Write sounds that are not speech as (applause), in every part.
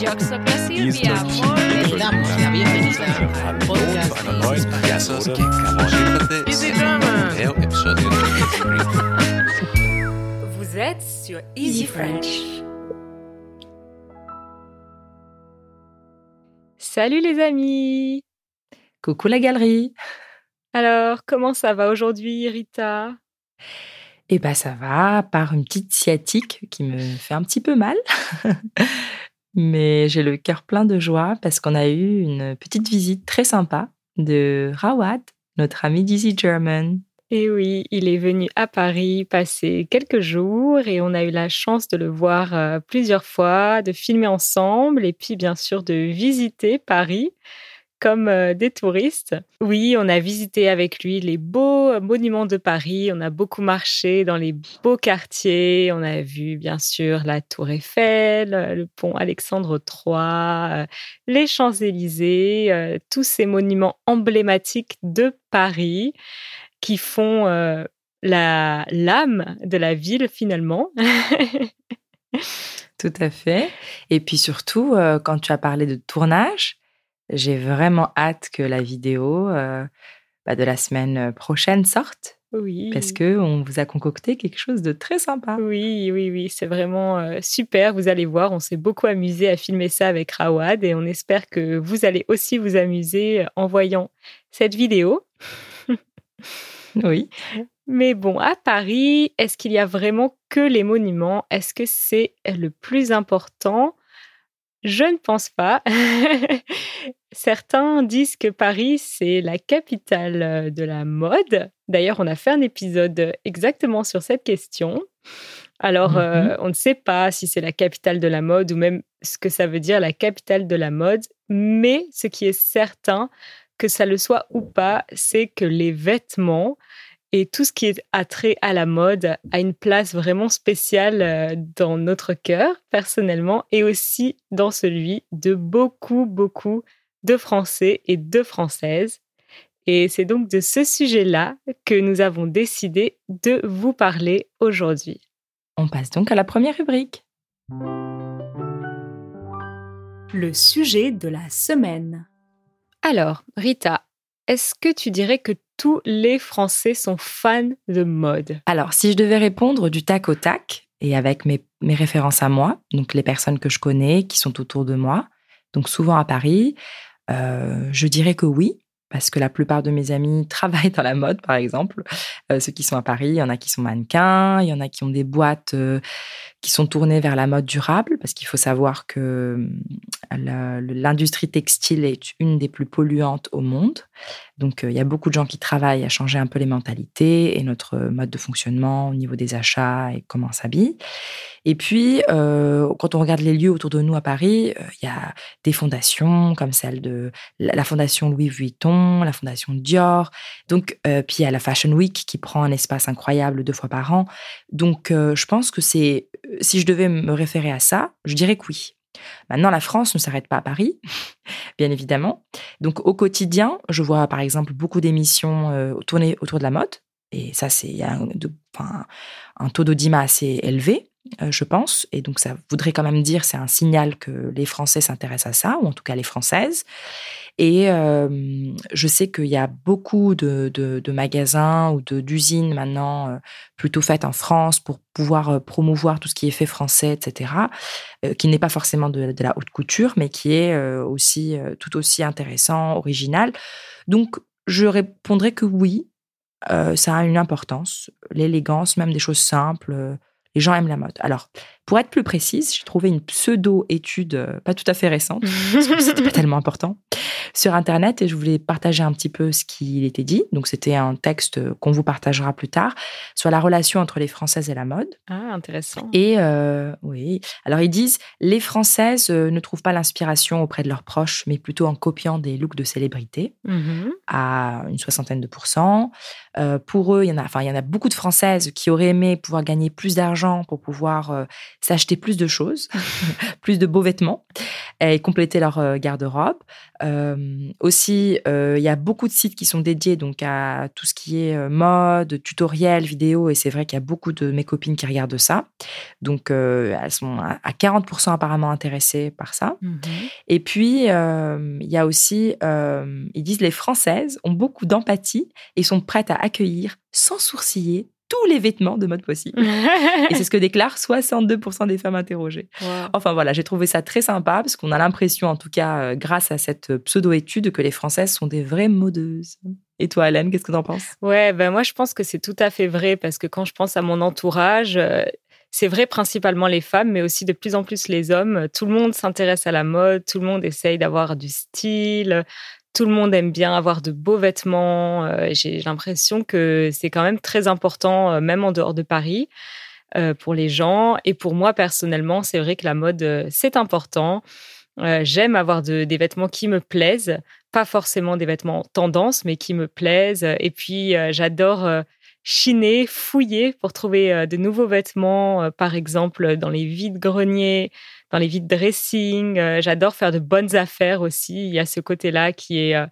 Vous êtes sur Easy French. Salut les amis Coucou la galerie Alors, comment ça va aujourd'hui, Rita Eh ben ça va, par une petite sciatique qui me fait un petit peu mal. Mais j'ai le cœur plein de joie parce qu'on a eu une petite visite très sympa de Rawad, notre ami d'Easy German. Et Eh oui, il est venu à Paris passer quelques jours et on a eu la chance de le voir euh, plusieurs fois, de filmer ensemble et puis bien sûr de visiter Paris comme euh, des touristes. Oui, on a visité avec lui les beaux euh, monuments de Paris, on a beaucoup marché dans les beaux quartiers, on a vu bien sûr la Tour Eiffel, euh, le pont Alexandre III, les Champs-Élysées, tous ces monuments emblématiques de Paris qui font la l'âme de la ville finalement. (laughs) Tout à fait. Et puis surtout, quand tu as parlé de tournage, j'ai vraiment hâte que la vidéo euh, bah, de la semaine prochaine sorte oui. parce que on vous a concocté quelque chose de très sympa. Oui, oui, oui, c'est vraiment euh, super. Vous allez voir, on s'est beaucoup amusé à filmer ça avec Rawad et on espère que vous allez aussi vous amuser en voyant cette vidéo. (laughs) Oui. Mais bon, à Paris, est-ce qu'il y a vraiment que les monuments? Est-ce que c'est le plus important? Je ne pense pas. (laughs) Certains disent que Paris, c'est la capitale euh, de la mode. D'ailleurs, on a fait un épisode exactement sur cette question. Alors, euh, on ne sait pas si c'est la capitale de la mode ou même ce que ça veut dire la capitale de la mode, mais ce qui est certain, que ça le soit ou pas, c'est que les vêtements et tout ce qui est attrait à la mode a une place vraiment spéciale euh, dans notre cœur, personnellement, et aussi dans celui de beaucoup, beaucoup de Français et de Françaises. Et c'est donc de ce sujet-là que nous avons décidé de vous parler aujourd'hui. On passe donc à la première rubrique. Le sujet de la semaine. Alors, Rita, est-ce que tu dirais que tous les Français sont fans de mode? Alors, si je devais répondre du tac au tac et avec mes, mes références à moi, donc les personnes que je connais, qui sont autour de moi, donc souvent à Paris, euh, je dirais que oui, parce que la plupart de mes amis (laughs) travaillent dans la mode, par exemple. Euh, ceux qui sont à Paris, il y en a qui sont mannequins, il y en a qui ont des boîtes euh, qui sont tournées vers la mode durable, parce qu'il faut savoir que l'industrie textile est une des plus polluantes au monde. Donc, il y a beaucoup de gens qui travaillent à changer un peu les mentalités et notre mode de fonctionnement au niveau des achats et comment on s'habille. Et puis, euh, quand on regarde les lieux autour de nous à Paris, euh, il y a des fondations comme celle de la fondation Louis Vuitton, la fondation Dior. Donc, euh, puis il y a la Fashion Week qui prend un espace incroyable deux fois par an. Donc, je pense que c'est, si je devais me référer à ça, je dirais que oui. Maintenant, la France ne s'arrête pas à Paris, (laughs) bien évidemment. Donc, au quotidien, je vois par exemple beaucoup d'émissions tournées autour de la mode. Et ça, c'est un, un taux d'audimat assez élevé, je pense. Et donc, ça voudrait quand même dire, c'est un signal que les Français s'intéressent à ça, ou en tout cas les Françaises. Et euh, je sais qu'il y a beaucoup de, de- magasins ou d'usines maintenant euh, plutôt faites en France pour pouvoir euh, promouvoir tout ce qui est fait français, etc., euh, qui n'est pas forcément de, de la haute couture, mais qui est euh, aussi euh, tout aussi intéressant, original. Donc, je répondrais que oui, euh, ça a une importance. L'élégance, même des choses simples, euh, les gens aiment la mode. Alors, pour être plus précise, j'ai trouvé une pseudo-étude, euh, pas tout à fait récente, parce que c'était pas (laughs) tellement important, sur Internet et je voulais partager un petit peu ce qu'il était dit. Donc, c'était un texte qu'on vous partagera plus tard sur la relation entre les Françaises et la mode. Ah, intéressant. Et euh, oui, alors ils disent les Françaises euh, ne trouvent pas l'inspiration auprès de leurs proches, mais plutôt en copiant des looks de célébrités Mhm. à une soixantaine de pourcents. Euh, pour eux, il y en a, enfin, il y en a beaucoup de Françaises qui auraient aimé pouvoir gagner plus d'argent pour pouvoir euh, s'acheter plus de choses, (laughs) plus de beaux vêtements. et compléter leur garde-robe. aussi, il y a beaucoup de sites qui sont dédiés donc à tout ce qui est mode, tutoriel, vidéo, et c'est vrai qu'il y a beaucoup de mes copines qui regardent ça. Donc, elles sont à 40% apparemment intéressées par ça. Mmh et puis, il y a aussi, ils disent les Françaises ont beaucoup d'empathie et sont prêtes à accueillir sans sourciller tous les vêtements de mode possible. (laughs) et c'est ce que déclarent 62% des femmes interrogées. Enfin voilà, j'ai trouvé ça très sympa parce qu'on a l'impression, en tout cas, euh, grâce à cette pseudo-étude, que les Françaises sont des vraies modeuses. Et toi, Hélène, qu'est-ce que tu en penses? Ouais, ben moi, je pense que c'est tout à fait vrai parce que quand je pense à mon entourage, euh, c'est vrai principalement les femmes, mais aussi de plus en plus les hommes. Tout le monde s'intéresse à la mode, tout le monde essaye d'avoir du style, tout le monde aime bien avoir de beaux vêtements. Euh, j'ai l'impression que c'est quand même très important, euh, même en dehors de Paris, euh, pour les gens. Et pour moi, personnellement, c'est vrai que la mode, c'est important. J'aime avoir des vêtements qui me plaisent, pas forcément des vêtements tendance, mais qui me plaisent. Et puis, j'adore chiner, fouiller pour trouver de nouveaux vêtements, par exemple dans les vides greniers dans les vides dressing. Euh, j'adore faire de bonnes affaires aussi. Il y a ce côté-là qui est euh,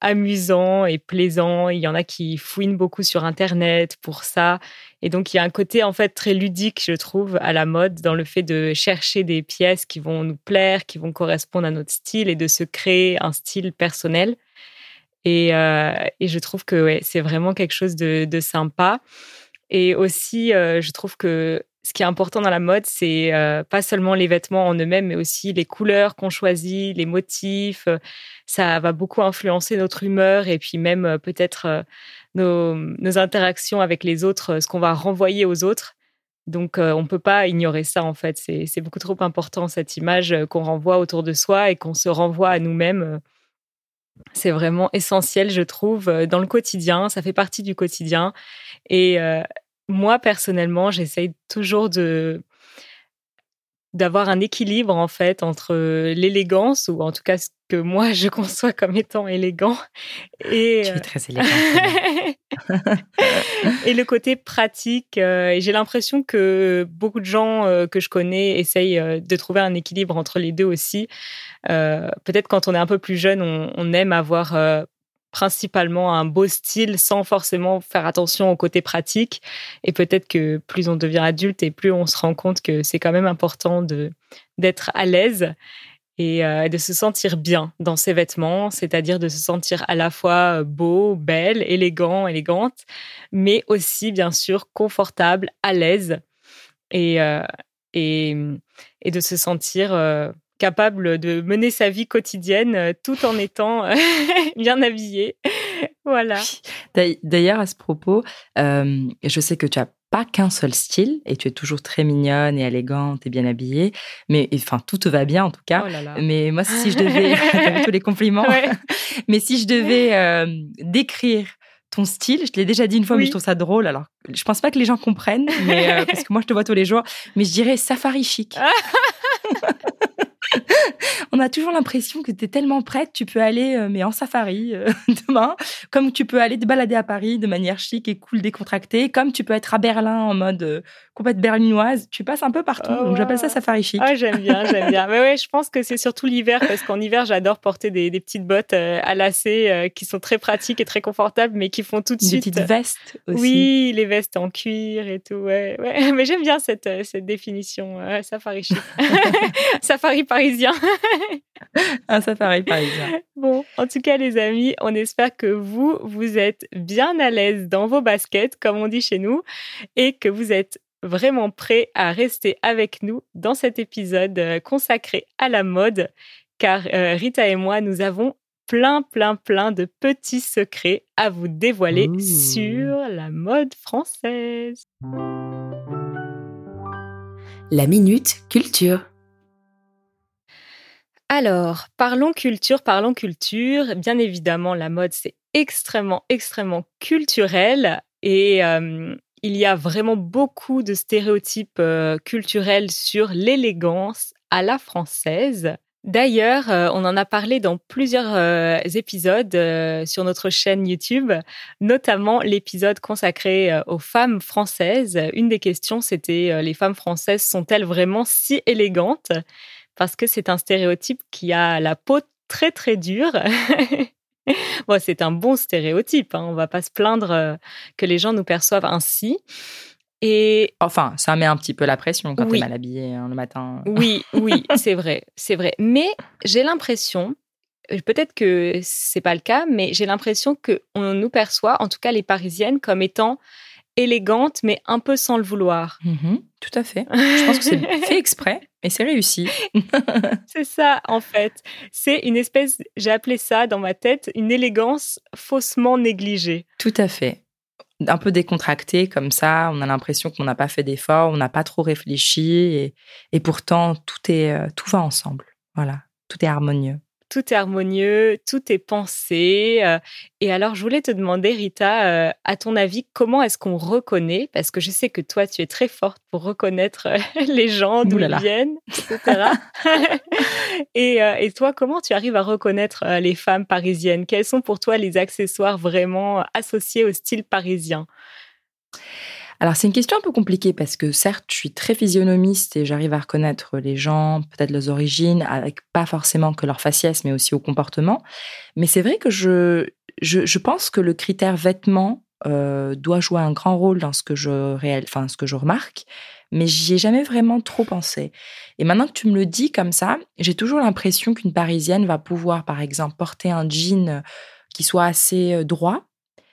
amusant et plaisant. Il y en a qui fouinent beaucoup sur Internet pour ça. Et donc, il y a un côté en fait très ludique, je trouve, à la mode dans le fait de chercher des pièces qui vont nous plaire, qui vont correspondre à notre style et de se créer un style personnel. Et, euh, je trouve que c'est vraiment quelque chose de sympa. Et aussi, je trouve que ce qui est important dans la mode, c'est euh, pas seulement les vêtements en eux-mêmes, mais aussi les couleurs qu'on choisit, les motifs. Euh, ça va beaucoup influencer notre humeur et puis même euh, peut-être nos, interactions avec les autres, ce qu'on va renvoyer aux autres. Donc, on ne peut pas ignorer ça, en fait. C'est beaucoup trop important, cette image qu'on renvoie autour de soi et qu'on se renvoie à nous-mêmes. C'est vraiment essentiel, je trouve, dans le quotidien. Ça fait partie du quotidien. Et moi, personnellement, j'essaye toujours de d'avoir un équilibre en fait entre l'élégance ou en tout cas ce que moi (laughs) je conçois comme étant élégant et tu es très élégante (laughs) et le côté pratique euh, et j'ai l'impression que beaucoup de gens euh, que je connais essayent euh, de trouver un équilibre entre les deux aussi. Peut-être quand on est un peu plus jeune on, on aime avoir principalement un beau style sans forcément faire attention au côté pratique. Et peut-être que plus on devient adulte et plus on se rend compte que c'est quand même important de d'être à l'aise et euh, de se sentir bien dans ses vêtements, c'est-à-dire de se sentir à la fois beau, belle, élégant, élégante, mais aussi bien sûr confortable, à l'aise et, euh, et, et, de se sentir euh, capable de mener sa vie quotidienne euh, tout en étant euh, (laughs) bien habillé. voilà. D'ailleurs, à ce propos, euh, je sais que tu as pas qu'un seul style et tu es toujours très mignonne et élégante et bien habillée. Mais enfin, tout te va bien en tout cas. Oh mais moi, si je devais, (laughs) (laughs) tous les compliments. mais si je devais décrire ton style, je te l'ai déjà dit une fois, mais je trouve ça drôle. Alors, je pense pas que les gens comprennent, mais parce que moi, je te vois tous les jours. Mais je dirais safari chic. (laughs) on a toujours l'impression que tu es tellement prête, tu peux aller, euh, mais en safari euh, (laughs) demain, comme tu peux aller te balader à Paris de manière chic et cool, décontractée, comme tu peux être à Berlin en mode euh, complète berlinoise. Tu passes un peu partout. donc j'appelle ça safari chic. Ah, j'aime bien, j'aime bien. (laughs) Mais ouais, je pense que c'est surtout l'hiver parce qu'en hiver, j'adore porter des, petites bottes à lacets qui sont très pratiques et très confortables, mais qui font tout de suite. Des petites vestes aussi. Oui, les vestes en cuir et tout. Ouais, ouais. Mais j'aime bien cette, cette définition, safari chic. safari parisien. (laughs) Un safari parisien. Bon, en tout cas, les amis, on espère que vous, vous êtes bien à l'aise dans vos baskets, comme on dit chez nous, et que vous êtes vraiment prêts à rester avec nous dans cet épisode euh, consacré à la mode, car euh, Rita et moi, nous avons plein, plein, plein de petits secrets à vous dévoiler sur la mode française. La Minute Culture. Alors, parlons culture, parlons culture. Bien évidemment, la mode, c'est extrêmement, extrêmement culturel et il y a vraiment beaucoup de stéréotypes culturels sur l'élégance à la française. D'ailleurs, on en a parlé dans plusieurs épisodes sur notre chaîne YouTube, notamment l'épisode consacré aux femmes françaises. Une des questions, c'était les femmes françaises sont-elles vraiment si élégantes? Parce que c'est un stéréotype qui a la peau très très dure. (laughs) bon, c'est un bon stéréotype, hein, on va pas se plaindre euh, que les gens nous perçoivent ainsi. Et enfin, ça met un petit peu la pression quand tu es mal habillé hein, le matin. (laughs) Oui, oui, c'est vrai, c'est vrai. Mais j'ai l'impression, euh, peut-être que c'est pas le cas, mais j'ai l'impression que on nous perçoit, en tout cas les Parisiennes, comme étant élégante, mais un peu sans le vouloir. Mhm, tout à fait. Je pense que c'est (laughs) fait exprès et c'est réussi. (laughs) c'est ça, en fait. C'est une espèce, j'ai appelé ça dans ma tête, une élégance faussement négligée. Tout à fait. Un peu décontracté comme ça, on a l'impression qu'on n'a pas fait d'efforts, on n'a pas trop réfléchi et, et pourtant tout est euh, tout va ensemble. Voilà, tout est harmonieux tout est harmonieux, tout est pensé. Euh, et alors, je voulais te demander, Rita, euh, à ton avis, comment est-ce qu'on reconnaît Parce que je sais que toi, tu es très forte pour reconnaître euh, (laughs) les gens, d'où ils viennent, etc. (laughs) et, (laughs) et, toi, comment tu arrives à reconnaître les femmes parisiennes? Quels sont pour toi les accessoires vraiment associés au style parisien? Alors c'est une question un peu compliquée parce que certes, je suis très physionomiste et j'arrive à reconnaître les gens, peut-être leurs origines, avec pas forcément que leur faciès, mais aussi au comportement. Mais c'est vrai que je, je, pense que le critère vêtement euh, doit jouer un grand rôle dans ce que je ce que je remarque, mais j'y ai jamais vraiment trop pensé. Et maintenant que tu me le dis comme ça, j'ai toujours l'impression qu'une Parisienne va pouvoir, par exemple, porter un jean qui soit assez euh, droit,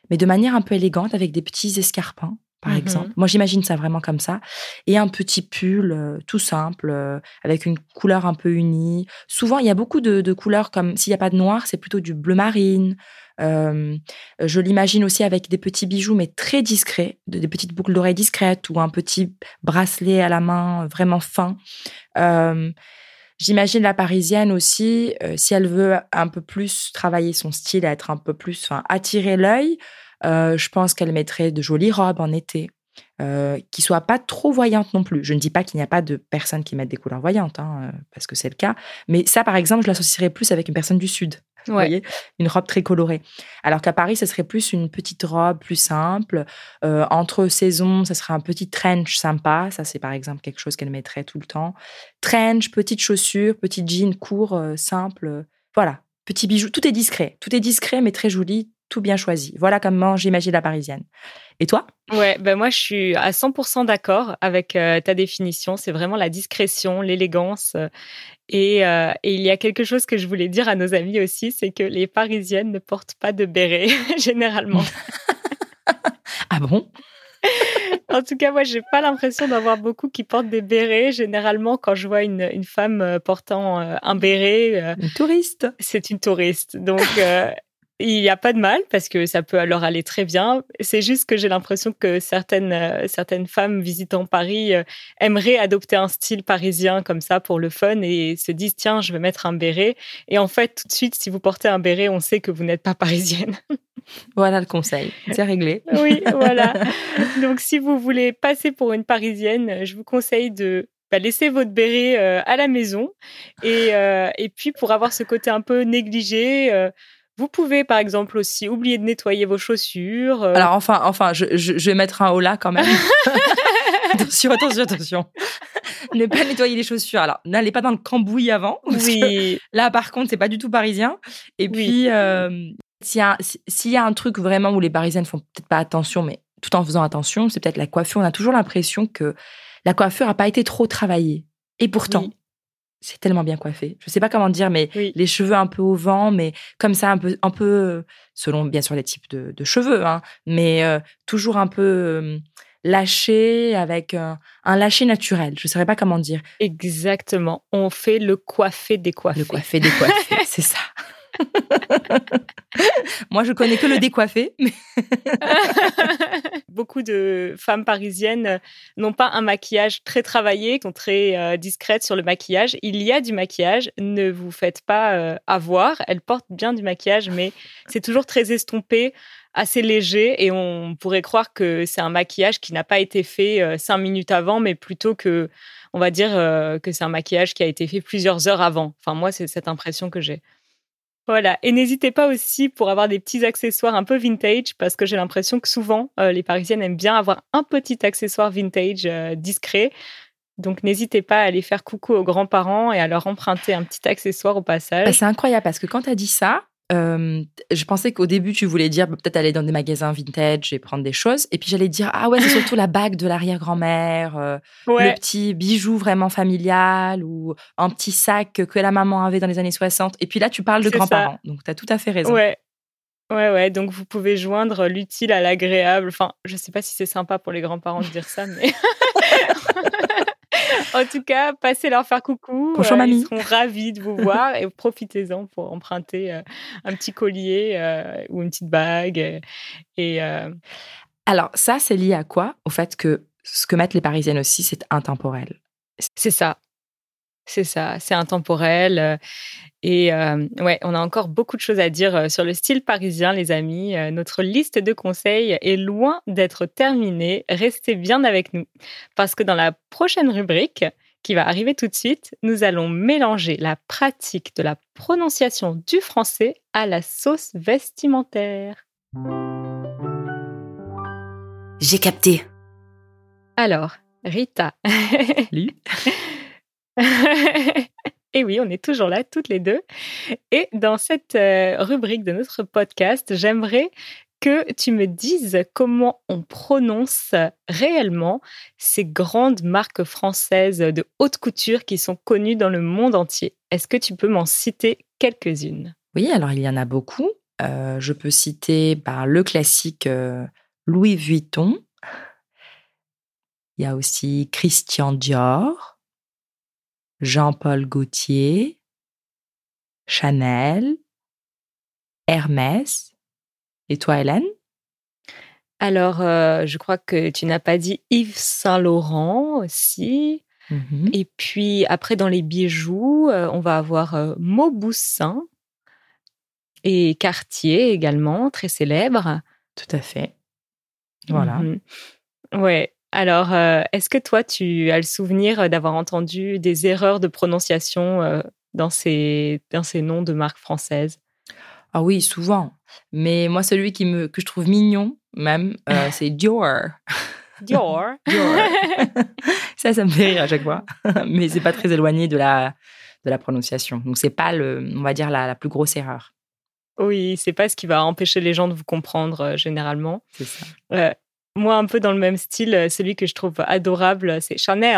mais de manière un peu élégante avec des petits escarpins par mmh exemple. Moi, j'imagine ça vraiment comme ça. Et un petit pull euh, tout simple, euh, avec une couleur un peu unie. Souvent, il y a beaucoup de, couleurs comme s'il n'y a pas de noir, c'est plutôt du bleu marine. Euh, je l'imagine aussi avec des petits bijoux, mais très discrets, des petites boucles d'oreilles discrètes ou un petit bracelet à la main vraiment fin. J'imagine la parisienne aussi, si elle veut un peu plus travailler son style, être un peu plus, enfin, attirer l'œil, euh, je pense qu'elle mettrait de jolies robes en été, euh, qui soient pas trop voyantes non plus. Je ne dis pas qu'il n'y a pas de personnes qui mettent des couleurs voyantes, hein, euh, parce que c'est le cas. Mais ça, par exemple, je l'associerais plus avec une personne du Sud. Vous voyez Une robe très colorée. Alors qu'à Paris, ce serait plus une petite robe plus simple. Euh, entre saisons, ce serait un petit trench sympa. Ça, c'est par exemple quelque chose qu'elle mettrait tout le temps. Trench, petite chaussure, petit jean court, simple. Voilà, petit bijou. Tout est discret. Tout est discret, mais très joli, tout bien choisi. Voilà comment j'imagine la parisienne. Et toi? Ouais, ben moi je suis à 100% d'accord avec euh, ta définition. C'est vraiment la discrétion, l'élégance. Euh, et, euh, et, il y a quelque chose que je voulais dire à nos amis aussi, c'est que les Parisiennes ne portent pas de béret (laughs) généralement. (laughs) ah bon? En tout cas, moi, j'ai pas l'impression d'avoir beaucoup qui portent des bérets. Généralement, quand je vois une, une femme portant un béret, une touriste, c'est une touriste. Donc, il n'y a pas de mal parce que ça peut alors aller très bien. C'est juste que j'ai l'impression que certaines, euh, certaines femmes visitant Paris euh, aimeraient adopter un style parisien comme ça pour le fun et se disent tiens, je vais mettre un béret. Et en fait, tout de suite, si vous portez un béret, on sait que vous n'êtes pas parisienne. (laughs) Voilà le conseil, c'est réglé. (laughs) oui, voilà. (laughs) Donc si vous voulez passer pour une parisienne, je vous conseille de bah, laisser votre béret euh, à la maison. Et, et puis, pour avoir ce côté un peu négligé, vous pouvez, par exemple, aussi oublier de nettoyer vos chaussures. Euh. Alors, enfin, enfin, je, je, vais mettre un haut là quand même. (laughs) attention, attention, attention. ne pas nettoyer les chaussures. Alors, n'allez pas dans le cambouis avant. (laughs) Oui. Là, par contre, c'est pas du tout parisien. Et puis, euh, s'il y, y, a un truc vraiment où les parisiennes font peut-être pas attention, mais tout en faisant attention, c'est peut-être la coiffure. On a toujours l'impression que la coiffure a pas été trop travaillée. Et pourtant, c'est tellement bien coiffé. Je sais pas comment dire, mais les cheveux un peu au vent, mais comme ça, un peu, un peu selon bien sûr les types de, cheveux, hein, mais euh, toujours un peu euh, lâché, avec un lâché naturel. Je ne saurais pas comment dire. Exactement. On fait le coiffé décoiffé. Le coiffé décoiffé, c'est ça. (laughs) (laughs) Moi, je connais que le décoiffé. (laughs) Beaucoup de femmes parisiennes n'ont pas un maquillage très travaillé, sont très euh, discrètes sur le maquillage. Il y a du maquillage, ne vous faites pas euh, avoir. Elles portent bien du maquillage, mais c'est toujours très estompé, assez léger, et on pourrait croire que c'est un maquillage qui n'a pas été fait euh, cinq minutes avant, mais plutôt que, on va dire que c'est un maquillage qui a été fait plusieurs heures avant. Enfin, moi, c'est cette impression que j'ai. Voilà, et n'hésitez pas aussi pour avoir des petits accessoires un peu vintage, parce que j'ai l'impression que souvent, euh, les Parisiennes aiment bien avoir un petit accessoire vintage euh, discret. Donc n'hésitez pas à aller faire coucou aux grands-parents et à leur emprunter un petit accessoire au passage. Bah, c'est incroyable parce que quand tu as dit ça, euh, je pensais qu'au début, tu voulais dire bah, peut-être aller dans des magasins vintage et prendre des choses. Et puis j'allais dire, ah ouais, c'est (laughs) surtout la bague de l'arrière-grand-mère, euh, le petit bijou vraiment familial ou un petit sac que la maman avait dans les années 60. Et puis là, tu parles de grands-parents. Donc tu as tout à fait raison. Ouais. Ouais, ouais, donc vous pouvez joindre l'utile à l'agréable. Enfin, je sais pas si c'est sympa pour les grands-parents de dire ça, mais. (laughs) (laughs) en tout cas, passez leur faire coucou. Bonjour, euh, Ils seront ravis de vous voir et (laughs) profitez-en pour emprunter euh, un petit collier euh, ou une petite bague. Et, Alors, ça, c'est lié à quoi Au fait que ce que mettent les Parisiennes aussi, c'est intemporel? C'est ça. C'est ça, c'est intemporel. Et ouais, on a encore beaucoup de choses à dire sur le style parisien, les amis. notre liste de conseils est loin d'être terminée. Restez bien avec nous parce que dans la prochaine rubrique qui va arriver tout de suite, nous allons mélanger la pratique de la prononciation du français à la sauce vestimentaire. J'ai capté. Alors, Rita. (laughs) Et oui, on est toujours là, toutes les deux. Et dans cette euh, rubrique de notre podcast, j'aimerais que tu me dises comment on prononce réellement ces grandes marques françaises de haute couture qui sont connues dans le monde entier. Est-ce que tu peux m'en citer quelques-unes? Oui, alors il y en a beaucoup. Euh, je peux citer bah, le classique euh, Louis Vuitton. Il y a aussi Christian Dior. Jean-Paul Gaultier, Chanel, Hermès. Et toi, Hélène? Alors, euh, je crois que tu n'as pas dit Yves Saint-Laurent aussi. Mm-hmm. Et puis, après, dans les bijoux, euh, on va avoir euh, Mauboussin et Cartier également, très célèbre. Tout à fait. Voilà. Mm-hmm. Ouais. Alors, euh, est-ce que toi, tu as le souvenir d'avoir entendu des erreurs de prononciation euh, dans, ces, dans ces noms de marques françaises? Ah oui, souvent. Mais moi, celui qui me, que je trouve mignon, même, euh, (laughs) c'est Dior. Dior? (laughs) Dior. (laughs) ça, ça me fait rire à chaque fois. Mais c'est pas très éloigné de la, de la prononciation. Donc, c'est pas, le, on va dire, la, la plus grosse erreur. Oui, c'est pas ce qui va empêcher les gens de vous comprendre généralement. C'est ça. Moi, un peu dans le même style, euh, celui que je trouve adorable, c'est Chanel. (laughs)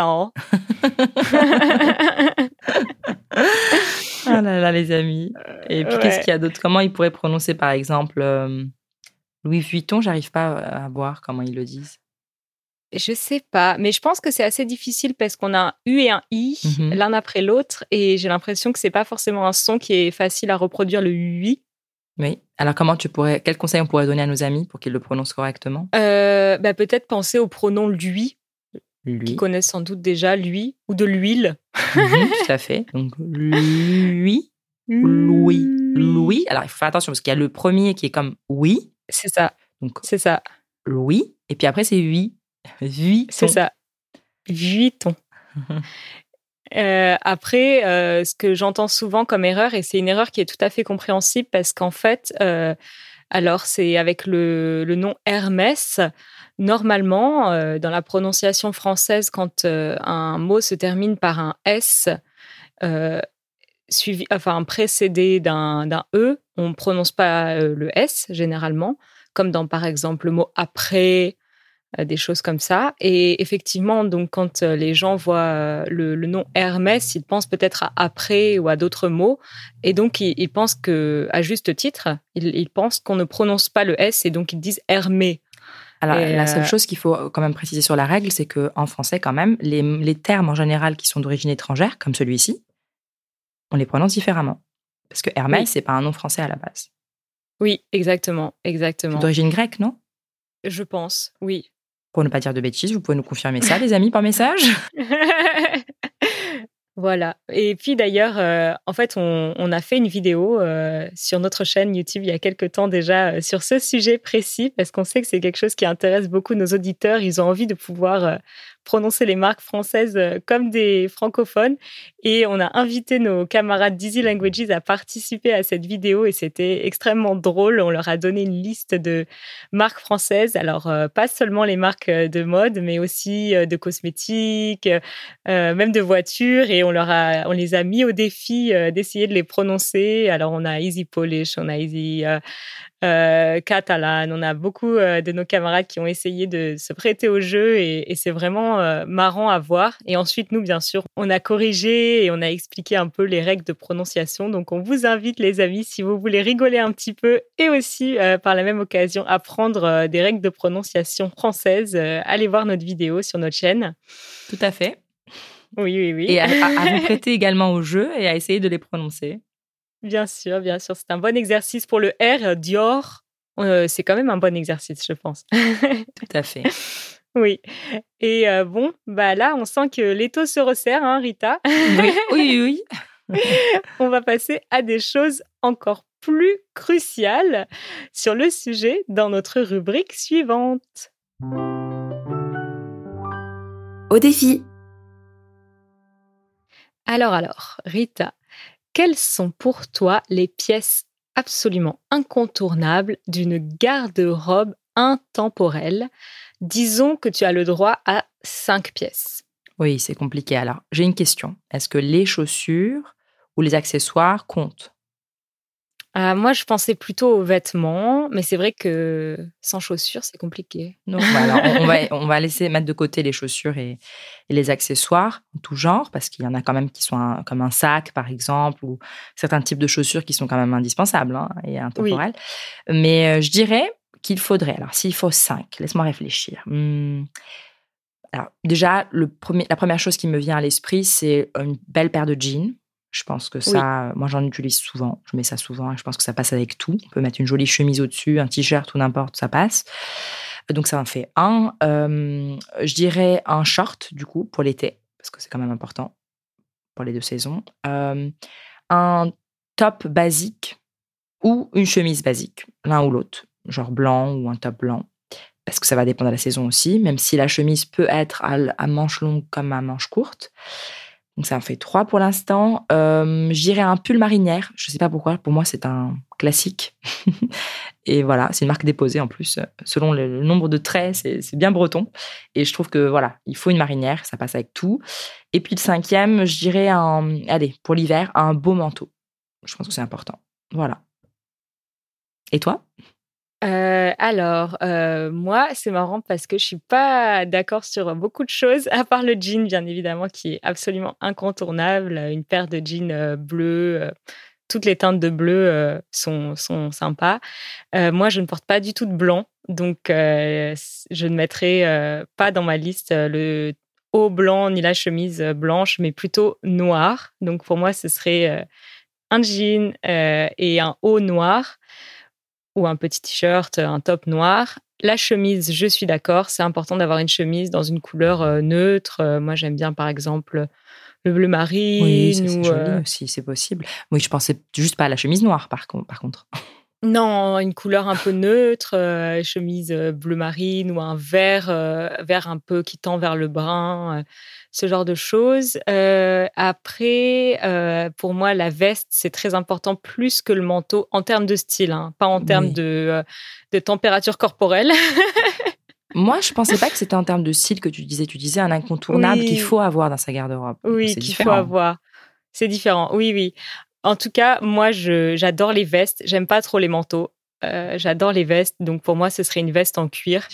ah là là, les amis. Et puis, qu'est-ce qu'il y a d'autre? Comment ils pourraient prononcer, par exemple, euh, Louis Vuitton? J'arrive pas à voir comment ils le disent. Je sais pas, mais je pense que c'est assez difficile parce qu'on a un U et un I mhm. l'un après l'autre, et j'ai l'impression que c'est pas forcément un son qui est facile à reproduire le UI. Oui. Alors, comment tu pourrais, quel conseil on pourrait donner à nos amis pour qu'ils le prononcent correctement? Euh, bah, Peut-être penser au pronom lui, lui. Qui connaissent sans doute déjà lui ou de l'huile. Mhm, (laughs) tout à fait. Donc, lui, Louis, Louis. Alors, il faut faire attention parce qu'il y a le premier qui est comme oui. C'est ça. Donc, c'est ça. Louis. Et puis après, c'est oui. Vuitton. C'est ça. Vuitton. (laughs) Euh, après, euh, ce que j'entends souvent comme erreur, et c'est une erreur qui est tout à fait compréhensible parce qu'en fait, euh, alors c'est avec le, nom Hermès, normalement, dans la prononciation française, quand un mot se termine par un S, suivi, enfin précédé d'un E, on ne prononce pas le S généralement, comme dans par exemple le mot après des choses comme ça. Et effectivement, donc quand euh, les gens voient euh, le, nom Hermès, ils pensent peut-être à après ou à d'autres mots, et donc ils, pensent que, à juste titre, ils, pensent qu'on ne prononce pas le S et donc ils disent Hermé. Alors, la seule chose qu'il faut quand même préciser sur la règle, c'est que en français, quand même, les, termes en général qui sont d'origine étrangère, comme celui-ci, on les prononce différemment. Parce que Hermès, c'est pas un nom français à la base. Oui, exactement, exactement. D'origine grecque, non? Je pense, oui. Pour ne pas dire de bêtises, vous pouvez nous confirmer ça, les amis, par message? (laughs) Voilà. Et puis d'ailleurs, euh, en fait, on, a fait une vidéo euh, sur notre chaîne YouTube il y a quelques temps déjà euh, sur ce sujet précis parce qu'on sait que c'est quelque chose qui intéresse beaucoup nos auditeurs. Ils ont envie de pouvoir prononcer les marques françaises euh, comme des francophones. Et on a invité nos camarades d'Easy Languages à participer à cette vidéo et c'était extrêmement drôle. On leur a donné une liste de marques françaises. Alors, euh, pas seulement les marques de mode, mais aussi de cosmétiques, même de voitures. Et on, leur a, on les a mis au défi d'essayer de les prononcer. Alors, on a Easy Polish, on a Easy euh, catalane. On a beaucoup euh, de nos camarades qui ont essayé de se prêter au jeu et, c'est vraiment euh, marrant à voir. Et ensuite, nous, bien sûr, on a corrigé et on a expliqué un peu les règles de prononciation. Donc, on vous invite, les amis, si vous voulez rigoler un petit peu et aussi, par la même occasion, apprendre des règles de prononciation françaises, allez voir notre vidéo sur notre chaîne. Tout à fait. Oui, oui, oui. Et à vous (laughs) prêter également au jeu et à essayer de les prononcer. Bien sûr, bien sûr. C'est un bon exercice pour le R, Dior. Euh, c'est quand même un bon exercice, je pense. (laughs) Tout à fait. Oui. Et euh, bon, bah là, on sent que l'étau se resserre, hein, Rita. (laughs) oui, oui, oui. on va passer à des choses encore plus cruciales sur le sujet dans notre rubrique suivante. Au défi. Alors, alors, Rita, quelles sont pour toi les pièces absolument incontournables d'une garde-robe intemporelle? Disons que tu as le droit à cinq pièces. Oui, c'est compliqué. Alors, j'ai une question. Est-ce que les chaussures ou les accessoires comptent? Ah, moi, je pensais plutôt aux vêtements, mais c'est vrai que sans chaussures, c'est compliqué. Donc, voilà, on, va, on va laisser mettre de côté les chaussures et, les accessoires, tout genre, parce qu'il y en a quand même qui sont comme un sac, par exemple, ou certains types de chaussures qui sont quand même indispensables hein, et intemporelles. Mais euh, je dirais qu'il faudrait, alors s'il faut cinq, laisse-moi réfléchir. Hmm. Alors, déjà, le premier, la première chose qui me vient à l'esprit, c'est une belle paire de jeans je pense que ça, moi j'en utilise souvent. Je mets ça souvent et je pense que ça passe avec tout. On peut mettre une jolie chemise au-dessus, un t-shirt ou n'importe, ça passe. Donc ça en fait un. Euh, je dirais un short du coup pour l'été parce que c'est quand même important pour les deux saisons. Euh, un top basique ou une chemise basique, l'un ou l'autre, genre blanc ou un top blanc parce que ça va dépendre de la saison aussi, même si la chemise peut être à, à manches longues comme à manches courtes. Donc ça en fait trois pour l'instant. Euh, J'irai un pull marinière. Je ne sais pas pourquoi. Pour moi, c'est un classique. (laughs) et voilà, c'est une marque déposée en plus. Selon le, nombre de traits, c'est bien breton. Et je trouve que voilà, il faut une marinière. Ça passe avec tout. Et puis le cinquième, je dirais un, allez, pour l'hiver, un beau manteau. Je pense que c'est important. Voilà. Et toi? Euh, alors, euh, moi, c'est marrant parce que je suis pas d'accord sur beaucoup de choses, à part le jean, bien évidemment, qui est absolument incontournable. Une paire de jeans euh, bleus, toutes les teintes de bleu sont, sont sympas. moi, je ne porte pas du tout de blanc, donc je ne mettrai pas dans ma liste le haut blanc ni la chemise blanche, mais plutôt noir. Donc, pour moi, ce serait un jean et un haut noir ou un petit t-shirt, un top noir. La chemise, je suis d'accord, c'est important d'avoir une chemise dans une couleur euh, neutre. Euh, moi, j'aime bien, par exemple, le bleu marine. Oui, joli euh, aussi, c'est possible. Oui, je pensais juste pas à la chemise noire, par, par contre. Non, une couleur un peu neutre, chemise bleu marine ou un vert, vert un peu qui tend vers le brun ce genre de choses. Euh, après, euh, pour moi, la veste, c'est très important plus que le manteau en termes de style, hein, pas en termes de, euh, de température corporelle. (laughs) Moi, je pensais pas que c'était en termes de style que tu disais. Tu disais un incontournable qu'il faut avoir dans sa garde-robe. Oui, qu'il faut avoir. C'est différent. Oui, oui. En tout cas, moi, j'adore les vestes. J'aime pas trop les manteaux. j'adore les vestes. Donc, pour moi, ce serait une veste en cuir.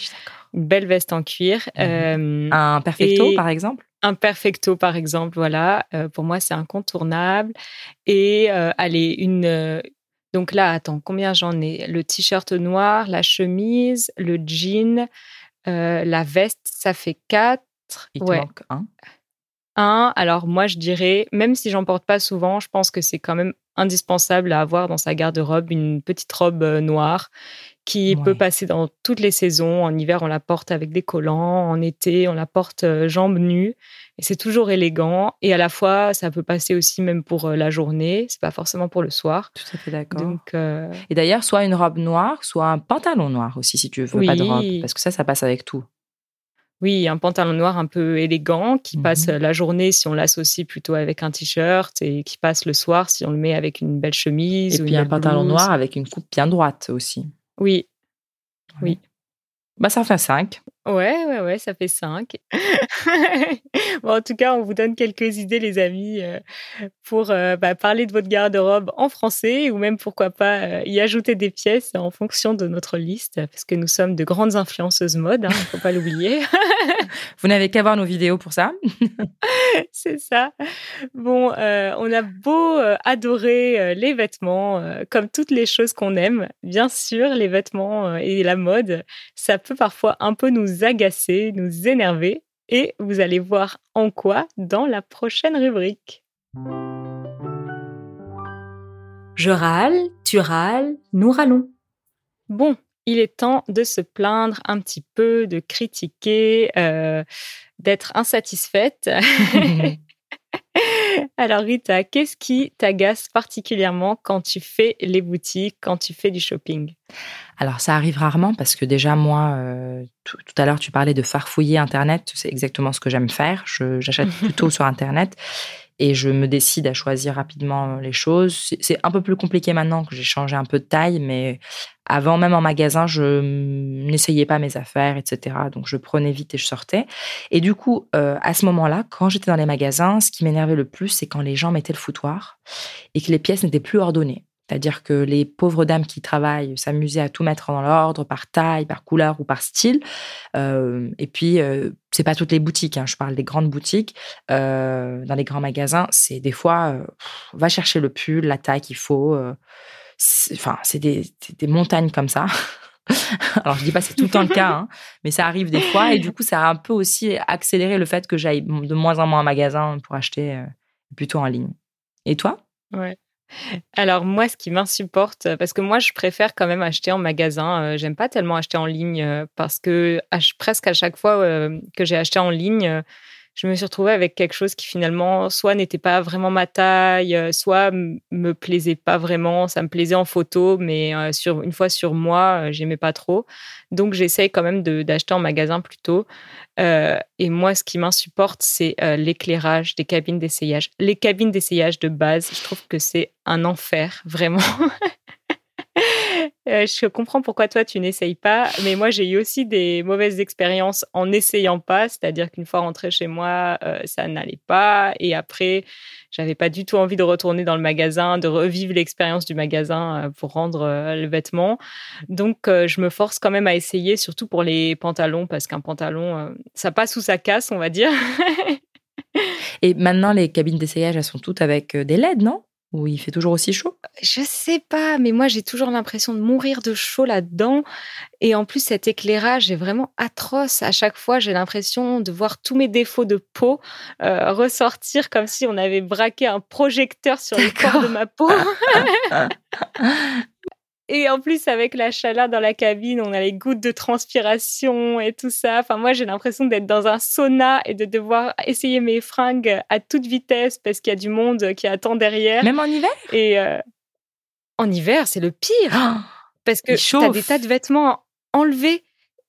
Une belle veste en cuir. Mhm. un perfecto, par exemple? un perfecto, par exemple, voilà, euh, pour moi, c'est incontournable. Et euh, allez, une. Euh, donc là, attends, combien j'en ai? Le t-shirt noir, la chemise, le jean, la veste, ça fait quatre. Il te manque un. Un. Alors moi, je dirais, même si j'en porte pas souvent, je pense que c'est quand même indispensable à avoir dans sa garde-robe une petite robe noire qui peut passer dans toutes les saisons. En hiver, on la porte avec des collants. En été, on la porte euh, jambes nues. Et c'est toujours élégant. Et à la fois, ça peut passer aussi même pour euh, la journée. C'est pas forcément pour le soir. Tout à fait d'accord. Euh, Et d'ailleurs, soit une robe noire, soit un pantalon noir aussi, si tu veux pas de robe. Parce que ça, ça passe avec tout. Oui, un pantalon noir un peu élégant qui Mhm. passe la journée si on l'associe plutôt avec un t-shirt et qui passe le soir si on le met avec une belle chemise. Et ou puis un pantalon noir avec une coupe bien droite aussi. Oui. Oui. Bah, ça fait 5. Ouais, ouais, ouais, ça fait 5. (laughs) bon, en tout cas, on vous donne quelques idées, les amis, euh, pour euh, bah, parler de votre garde-robe en français ou même, pourquoi pas, euh, y ajouter des pièces en fonction de notre liste, parce que nous sommes de grandes influenceuses mode, il ne faut pas l'oublier. (laughs) Vous n'avez qu'à voir nos vidéos pour ça. (laughs) C'est ça. Bon, euh, on a beau euh, adorer les vêtements, euh, comme toutes les choses qu'on aime, bien sûr, les vêtements et la mode, ça peut parfois un peu nous agacer, nous énerver. Et vous allez voir en quoi dans la prochaine rubrique. Je râle, tu râles, nous râlons. Bon, il est temps de se plaindre un petit peu, de critiquer, euh, d'être insatisfaite. (laughs) Alors Rita, qu'est-ce qui t'agace particulièrement quand tu fais les boutiques, quand tu fais du shopping? Alors, ça arrive rarement parce que déjà, moi, euh, tout, tout à l'heure, tu parlais de farfouiller Internet. C'est exactement ce que j'aime faire. Je- J'achète (laughs) plutôt sur Internet et je me décide à choisir rapidement les choses. C'est- C'est un peu plus compliqué maintenant que j'ai changé un peu de taille, mais avant, même en magasin, je n'essayais pas mes affaires, etc. Donc, je prenais vite et je sortais. Et du coup, euh, à ce moment-là, quand j'étais dans les magasins, ce qui m'énervait le plus, c'est quand les gens mettaient le foutoir et que les pièces n'étaient plus ordonnées. C'est-à-dire que les pauvres dames qui travaillent s'amusaient à tout mettre dans l'ordre, par taille, par couleur ou par style. Euh, et puis, euh, c'est pas toutes les boutiques, hein, je parle des grandes boutiques. Euh, dans les grands magasins, c'est des fois, euh, va chercher le pull, la taille qu'il faut. Enfin, c'est des, montagnes comme ça. (laughs) Alors, je dis pas c'est tout le temps le cas, hein, mais ça arrive des fois. Et du coup, ça a un peu aussi accéléré le fait que j'aille de moins en moins en magasin pour acheter plutôt en ligne. Et toi? Ouais. Alors moi, ce qui m'insupporte, parce que moi, je préfère quand même acheter en magasin. euh, J'aime pas tellement acheter en ligne euh, parce que presque à chaque fois euh, que j'ai acheté en ligne, euh, je me suis retrouvée avec quelque chose qui finalement soit n'était pas vraiment ma taille, euh, soit me plaisait pas vraiment. Ça me plaisait en photo, mais euh, sur une fois sur moi, euh, j'aimais pas trop. Donc j'essaye quand même d'acheter en magasin plutôt. Et moi, ce qui m'insupporte, c'est l'éclairage des cabines d'essayage. Les cabines d'essayage de base, je trouve que c'est un enfer, vraiment. (laughs) Euh, je comprends pourquoi toi tu n'essayes pas, mais moi j'ai eu aussi des mauvaises expériences en n'essayant pas, c'est-à-dire qu'une fois rentrée chez moi, euh, ça n'allait pas, et après j'avais pas du tout envie de retourner dans le magasin, de revivre l'expérience du magasin euh, pour rendre le vêtement. Donc je me force quand même à essayer, surtout pour les pantalons, parce qu'un pantalon, ça passe ou ça casse, on va dire. Et maintenant, les cabines d'essayage, elles sont toutes avec des LED, non? Ou il fait toujours aussi chaud? Je sais pas, mais moi j'ai toujours l'impression de mourir de chaud là-dedans. Et en plus, cet éclairage est vraiment atroce. À chaque fois, j'ai l'impression de voir tous mes défauts de peau euh, ressortir comme si on avait braqué un projecteur sur le corps de ma peau. (laughs) Et en plus, avec la chaleur dans la cabine, on a les gouttes de transpiration et tout ça. Enfin, moi, j'ai l'impression d'être dans un sauna et de devoir essayer mes fringues à toute vitesse parce qu'il y a du monde qui attend derrière. Même en hiver? Et euh, en hiver, c'est le pire. (gasps) Parce que tu as des tas de vêtements enlevés.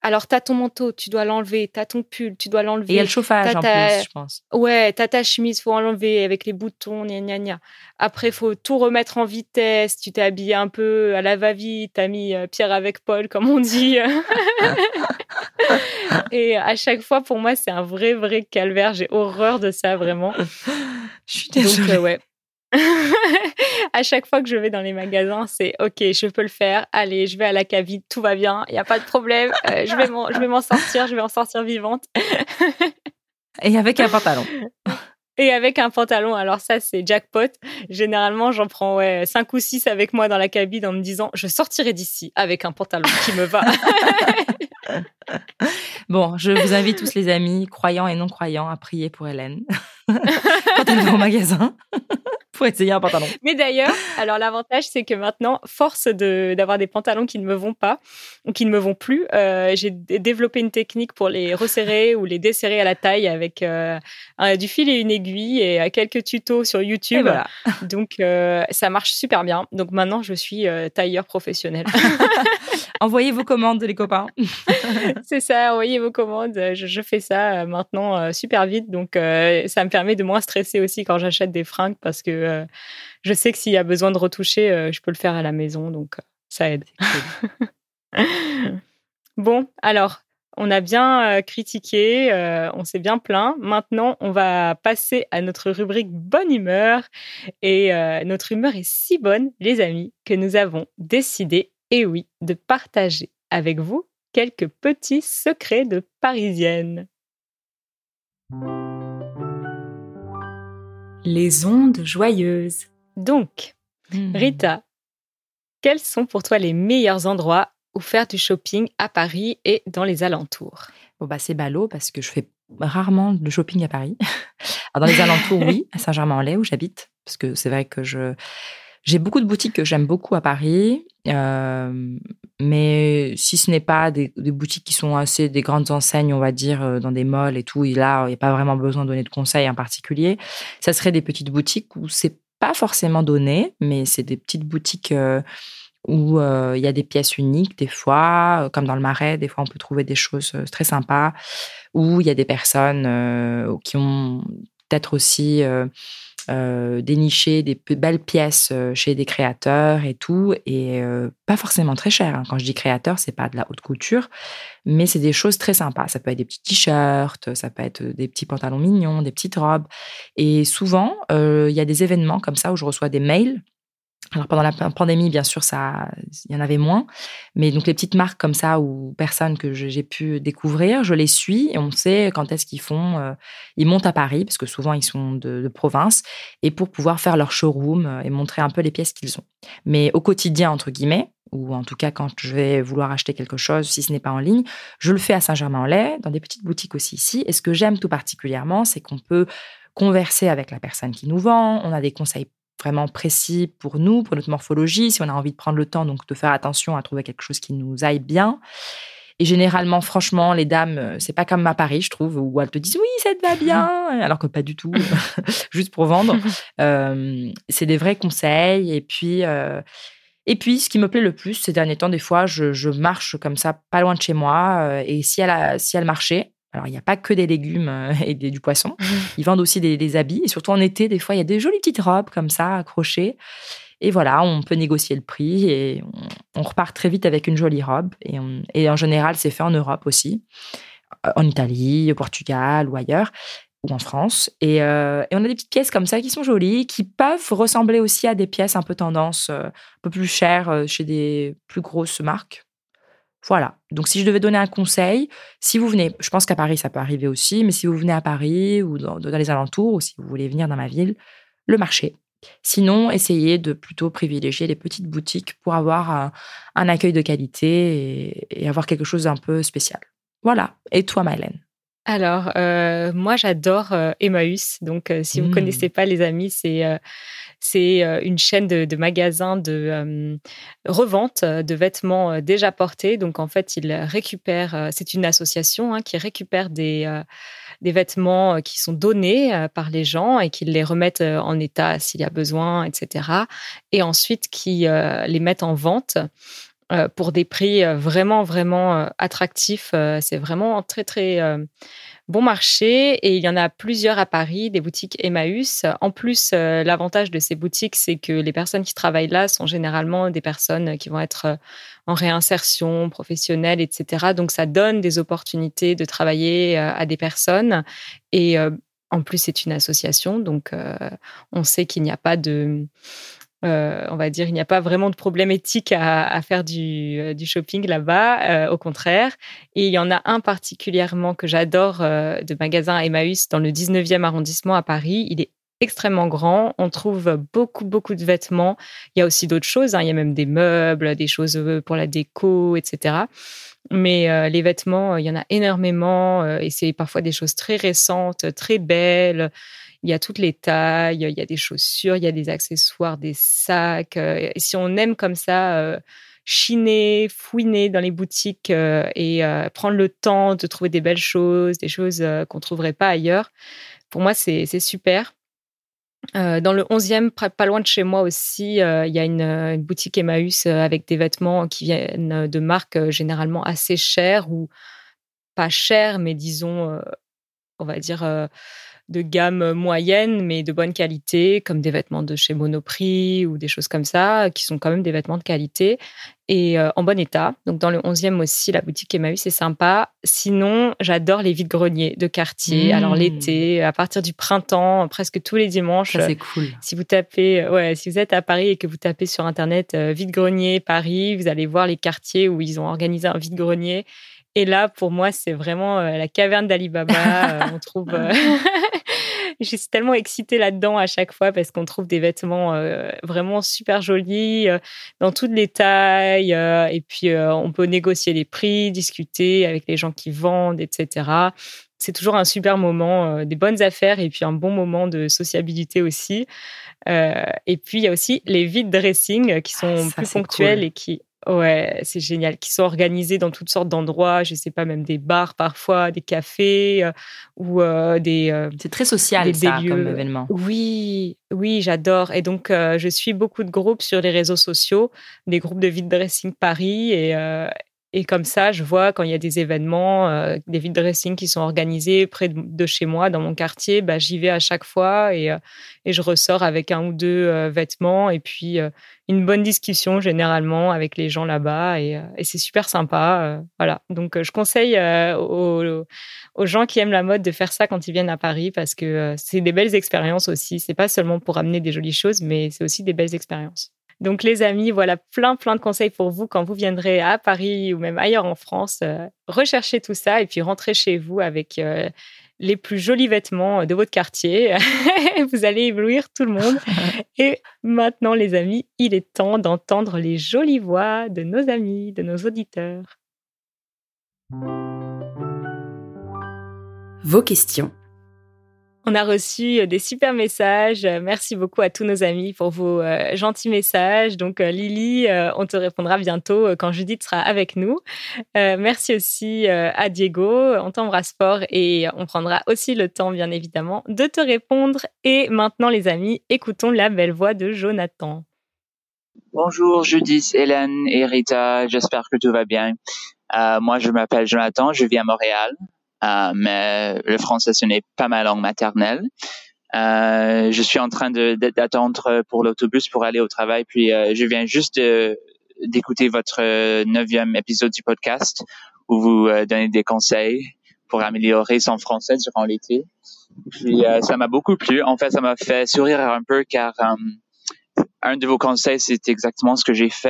Alors, tu as ton manteau, tu dois l'enlever. Tu as ton pull, tu dois Et l'enlever. il y a le chauffage en T'as- plus, je pense. Ouais, t'as ta chemise, faut enlever avec les boutons, gna gna gna. Après, faut tout remettre en vitesse. Tu t'es habillé un peu à la va-vite, t'as mis euh, Pierre avec Paul, comme on dit. (laughs) Et à chaque fois, pour moi, c'est un vrai, vrai calvaire. J'ai horreur de ça, vraiment. Je suis Donc, désolée. euh, ouais. (laughs) à chaque fois que je vais dans les magasins, c'est OK, je peux le faire. Allez, je vais à la cabine, tout va bien, il n'y a pas de problème. Euh, je vais m'en je vais m'en sortir, je vais en sortir vivante. (laughs) Et avec un pantalon. (laughs) Et avec un pantalon, alors ça, c'est jackpot. Généralement, j'en prends ouais, 5 ou 6 avec moi dans la cabine en me disant je sortirai d'ici avec un pantalon qui me va. Bon, je vous invite tous les amis, croyants et non croyants, à prier pour Hélène quand elle va au magasin. Pour essayer un pantalon. (laughs) Mais d'ailleurs, alors l'avantage, c'est que maintenant, force de, d'avoir des pantalons qui ne me vont pas ou qui ne me vont plus, euh, j'ai développé une technique pour les resserrer ou les desserrer à la taille avec euh, du fil et une aiguille et euh, quelques tutos sur YouTube. voilà. (laughs) Donc, ça marche super bien. Donc maintenant, je suis tailleur professionnel. (laughs) Envoyez vos commandes, les copains. c'est ça, envoyez vos commandes. Je, je fais ça maintenant super vite. Donc, ça me permet de moins stresser aussi quand j'achète des fringues parce que euh, je sais que s'il y a besoin de retoucher, euh, je peux le faire à la maison, donc euh, ça aide. (laughs) bon, alors, on a bien critiqué, on s'est bien plaint. Maintenant, on va passer à notre rubrique bonne humeur. Et notre humeur est si bonne, les amis, que nous avons décidé, et oui, de partager avec vous quelques petits secrets de Parisienne. Les ondes joyeuses. Donc, Hmm. Rita, quels sont pour toi les meilleurs endroits où faire du shopping à Paris et dans les alentours? Bon, bah, c'est ballot parce que je fais rarement de shopping à Paris. Alors, (laughs) dans les alentours, oui, à Saint-Germain-en-Laye où j'habite, parce que c'est vrai que je j'ai beaucoup de boutiques que j'aime beaucoup à Paris, euh, mais si ce n'est pas des, boutiques qui sont assez des grandes enseignes, on va dire, euh, dans des malls et tout, et là, il n'y a pas vraiment besoin de donner de conseils en particulier, ça serait des petites boutiques où c'est pas forcément donné, mais c'est des petites boutiques euh, où il y a des pièces uniques des fois, comme dans le Marais, des fois on peut trouver des choses très sympas, où il y a des personnes qui ont peut-être aussi euh, déniché des belles pièces euh, chez des créateurs et tout, et euh, pas forcément très cher. hein. Quand je dis créateur, c'est pas de la haute couture, mais c'est des choses très sympas. Ça peut être des petits t-shirts, ça peut être des petits pantalons mignons, des petites robes. Et souvent, il y a des événements comme ça où je reçois des mails. Alors pendant la pandémie, bien sûr, ça, il y en avait moins, mais donc les petites marques comme ça ou personnes que j'ai pu découvrir, je les suis et on sait quand est-ce qu'ils font. euh, ils montent à Paris parce que souvent ils sont de, de province et pour pouvoir faire leur showroom euh, et montrer un peu les pièces qu'ils ont. Mais au quotidien entre guillemets, ou en tout cas quand je vais vouloir acheter quelque chose, si ce n'est pas en ligne, je le fais à Saint-Germain-en-Laye, dans des petites boutiques aussi ici. Et ce que j'aime tout particulièrement, c'est qu'on peut converser avec la personne qui nous vend. On a des conseils vraiment précis pour nous, pour notre morphologie, si on a envie de prendre le temps donc de faire attention à trouver quelque chose qui nous aille bien. Et généralement, franchement, les dames, euh, c'est pas comme à Paris, je trouve, où elles te disent oui, ça te va bien, (laughs) alors que pas du tout, (laughs) juste pour vendre. (laughs) Euh, c'est des vrais conseils. Et puis, euh, et puis, ce qui me plaît le plus ces derniers temps, des fois, je, je marche comme ça, pas loin de chez moi. et si elle, a, si elle marchait, alors il n'y a pas que des légumes euh, et des- du poisson, ils vendent aussi des, des habits. Et surtout en été, des fois, il y a des jolies petites robes comme ça, accrochées. Et voilà, on peut négocier le prix et on, on repart très vite avec une jolie robe. Et, on- et en général, c'est fait en Europe aussi, Euh, en Italie, au Portugal ou ailleurs, ou en France. Et, euh, et on a des petites pièces comme ça qui sont jolies, qui peuvent ressembler aussi à des pièces un peu tendance, euh, un peu plus chères euh, chez des plus grosses marques. Voilà. Donc, si je devais donner un conseil, si vous venez, je pense qu'à Paris, ça peut arriver aussi, mais si vous venez à Paris ou dans, les alentours, ou si vous voulez venir dans ma ville, le marché. Sinon, essayez de plutôt privilégier les petites boutiques pour avoir un, un accueil de qualité et, et avoir quelque chose d'un peu spécial. Voilà. Et toi, Mylène Alors, euh, moi, j'adore euh, Emmaüs. Donc, euh, si vous ne Mm. connaissez pas, les amis, c'est euh, c'est une chaîne de, de magasins de revente de vêtements déjà portés. Donc, en fait, ils récupèrent, c'est une association hein, qui récupère des, des vêtements qui sont donnés par les gens et qui les remettent en état s'il y a besoin, etc. Et ensuite, qui les mettent en vente pour des prix euh, vraiment, vraiment euh, attractifs. Euh, C'est vraiment très, très euh, bon marché. Et il y en a plusieurs à Paris, des boutiques Emmaüs. En plus, euh, l'avantage de ces boutiques, c'est que les personnes qui travaillent là sont généralement des personnes qui vont être euh, en réinsertion professionnelle, etc. Donc, ça donne des opportunités de travailler euh, à des personnes. Et euh, en plus, c'est une association. Donc, euh, on sait qu'il n'y a pas de euh, on va dire, il n'y a pas vraiment de problème éthique à, faire du, euh, du shopping là-bas, euh, au contraire. Et il y en a un particulièrement que j'adore de magasin Emmaüs dans le 19e arrondissement à Paris. Il est extrêmement grand. On trouve beaucoup, beaucoup de vêtements. Il y a aussi d'autres choses. hein. Il y a même des meubles, des choses pour la déco, etc. Mais les vêtements, il y en a énormément et c'est parfois des choses très récentes, très belles. Il y a toutes les tailles, il y a des chaussures, il y a des accessoires, des sacs. et si on aime comme ça chiner, fouiner dans les boutiques et prendre le temps de trouver des belles choses, des choses qu'on trouverait pas ailleurs, pour moi, c'est super. Euh, dans le 11e, pas loin de chez moi aussi, euh, il y a une, boutique Emmaüs euh, avec des vêtements qui viennent de marques généralement assez chères ou pas chères, mais disons, on va dire de gamme moyenne, mais de bonne qualité, comme des vêtements de chez Monoprix ou des choses comme ça, qui sont quand même des vêtements de qualité et euh, en bon état. Donc dans le 11e aussi, la boutique Emmaüs, c'est sympa. Sinon, j'adore les vides-greniers de quartier. Mmh. Alors l'été, à partir du printemps, presque tous les dimanches. Ça, c'est cool. Si vous tapez, ouais, si vous êtes à Paris et que vous tapez sur Internet euh, vide-grenier Paris, vous allez voir les quartiers où ils ont organisé un vide-grenier. Et là, pour moi, c'est vraiment euh, la caverne d'Alibaba. on trouve (laughs) je suis tellement excitée là-dedans à chaque fois parce qu'on trouve des vêtements euh, vraiment super jolis euh, dans toutes les tailles. Euh, et puis, on peut négocier les prix, discuter avec les gens qui vendent, etc. C'est toujours un super moment, des bonnes affaires et puis un bon moment de sociabilité aussi. et puis, il y a aussi les vide dressing qui sont ah, plus ponctuels et qui Ouais, c'est génial. Qui sont organisés dans toutes sortes d'endroits, je sais pas, même des bars parfois, des cafés euh, ou euh, des. Euh, c'est très social ça, comme événement. Oui, oui, j'adore. Et donc, je suis beaucoup de groupes sur les réseaux sociaux, des groupes de vide dressing Paris et, et comme ça, je vois quand il y a des événements, euh, des vide dressing qui sont organisés près de, chez moi, dans mon quartier, bah, j'y vais à chaque fois et, euh, et, je ressors avec un ou deux euh, vêtements et puis une bonne discussion généralement avec les gens là-bas et, et c'est super sympa. voilà. Donc, je conseille aux, aux, gens qui aiment la mode de faire ça quand ils viennent à Paris parce que c'est des belles expériences aussi. C'est pas seulement pour amener des jolies choses, mais c'est aussi des belles expériences. Donc les amis, voilà plein plein de conseils pour vous quand vous viendrez à Paris ou même ailleurs en France. Euh, recherchez tout ça et puis rentrez chez vous avec euh, les plus jolis vêtements de votre quartier. (laughs) vous allez éblouir tout le monde. (laughs) Et maintenant les amis, il est temps d'entendre les jolies voix de nos amis, de nos auditeurs. Vos questions on a reçu euh, des super messages. Euh, merci beaucoup à tous nos amis pour vos euh, gentils messages. Donc, Lily, on te répondra bientôt quand Judith sera avec nous. merci aussi à Diego. On t'embrasse fort et on prendra aussi le temps, bien évidemment, de te répondre. Et maintenant, les amis, écoutons la belle voix de Jonathan. Bonjour Judith, Hélène et. J'espère que tout va bien. moi, je m'appelle Jonathan. Je vis à Montréal. Euh, mais le français, ce n'est pas ma langue maternelle. Euh, je suis en train d'attendre pour l'autobus pour aller au travail, puis euh, je viens juste d'écouter votre neuvième épisode du podcast où vous donnez des conseils pour améliorer son français durant l'été. Puis ça m'a beaucoup plu. En fait, ça m'a fait sourire un peu car un de vos conseils, c'est exactement ce que j'ai fait.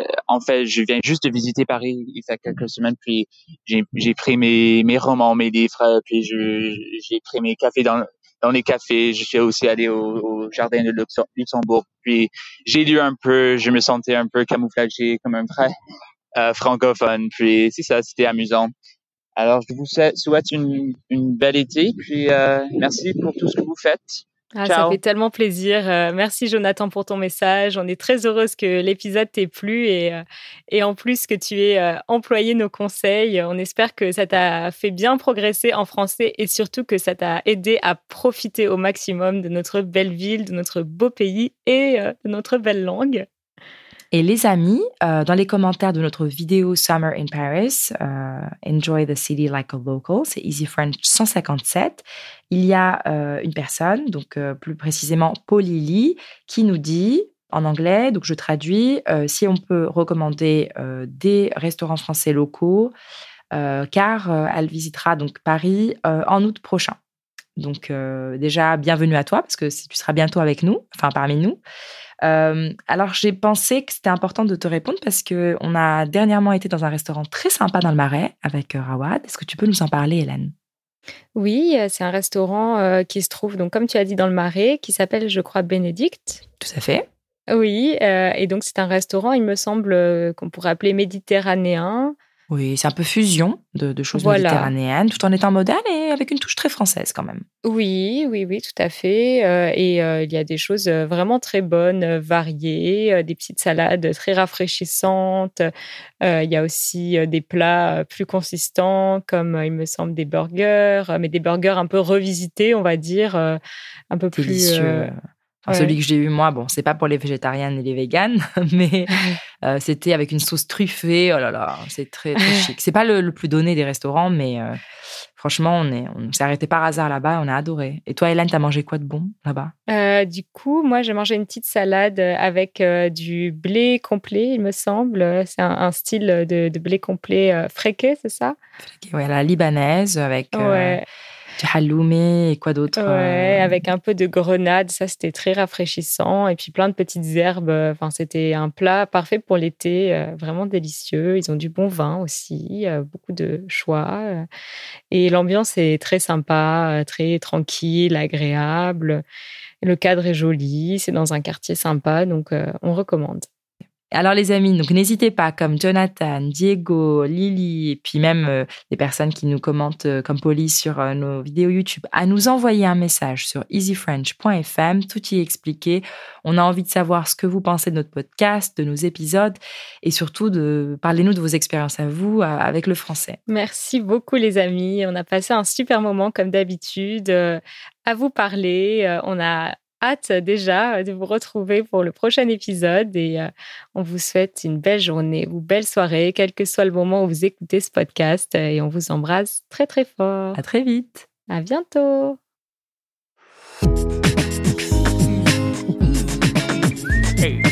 Euh, en fait, je viens juste de visiter Paris il y a quelques semaines, puis j'ai pris mes, mes romans, mes livres, puis j'ai pris mes cafés dans, dans les cafés. Je suis aussi allé au, jardin de Luxembourg, puis j'ai lu un peu. Je me sentais un peu camouflagé comme un vrai euh, francophone. Puis c'est ça, c'était amusant. Alors, je vous souhaite une, une belle été, puis euh, merci pour tout ce que vous faites. Ah, ça fait tellement plaisir. Euh, merci Jonathan pour ton message. On est très heureuse que l'épisode t'ait plu et, euh, et en plus que tu aies euh, employé nos conseils. On espère que ça t'a fait bien progresser en français et surtout que ça t'a aidé à profiter au maximum de notre belle ville, de notre beau pays et de notre belle langue. Et les amis, euh, dans les commentaires de notre vidéo Summer in Paris, euh, Enjoy the City Like a Local, c'est Easy French 157, il y a euh, une personne, donc plus précisément Paul Lily, qui nous dit en anglais, donc je traduis, si on peut recommander des restaurants français locaux, car elle visitera donc Paris en août prochain. Donc déjà, bienvenue à toi, parce que tu seras bientôt avec nous, enfin parmi nous. Euh, alors j'ai pensé que c'était important de te répondre parce que on a dernièrement été dans un restaurant très sympa dans le Marais avec euh, Rawad. Est-ce que tu peux nous en parler, Hélène? Oui, euh, c'est un restaurant qui se trouve donc comme tu as dit dans le Marais, qui s'appelle je crois Bénédicte. Tout à fait. Oui, et donc c'est un restaurant, il me semble qu'on pourrait appeler méditerranéen. Oui, c'est un peu fusion de, choses méditerranéennes, tout en étant moderne et avec une touche très française quand même. Oui, oui, oui, tout à fait. Euh, et euh, il y a des choses euh, vraiment très bonnes, variées, des petites salades très rafraîchissantes. il y a aussi des plats plus consistants, comme il me semble des burgers, mais des burgers un peu revisités, on va dire, un peu plus celui que j'ai eu moi, bon, c'est pas pour les végétariennes et les véganes, (laughs) mais (laughs) euh, c'était avec une sauce truffée. Oh là là, c'est très, très (laughs) chic. C'est pas le, plus donné des restaurants, mais euh, franchement, on est, on s'est arrêté par hasard là-bas, on a adoré. Et toi, Hélène, t'as mangé quoi de bon là-bas? Euh, Du coup, moi, j'ai mangé une petite salade avec du blé complet, il me semble. C'est un, style de, blé complet fréqué, c'est ça? Fréqué, ouais, la libanaise avec. Ouais du halloumi et quoi d'autre Ouais, euh, avec un peu de grenade, ça c'était très rafraîchissant. Et puis plein de petites herbes. Enfin, c'était un plat parfait pour l'été, euh, vraiment délicieux. Ils ont du bon vin aussi, euh, beaucoup de choix. Et l'ambiance est très sympa, très tranquille, agréable. Le cadre est joli, c'est dans un quartier sympa, donc on recommande. Alors les amis, donc n'hésitez pas, comme Jonathan, Diego, Lily, et puis même euh, les personnes qui nous commentent euh, comme police sur euh, nos vidéos YouTube, à nous envoyer un message sur easyfrench.fm, tout y expliqué. On a envie de savoir ce que vous pensez de notre podcast, de nos épisodes, et surtout de parler-nous de vos expériences à vous avec le français. Merci beaucoup les amis, on a passé un super moment comme d'habitude à vous parler. On a hâte déjà de vous retrouver pour le prochain épisode et euh, on vous souhaite une belle journée ou belle soirée, quel que soit le moment où vous écoutez ce podcast et on vous embrasse très très fort. À très vite. À bientôt. Hey.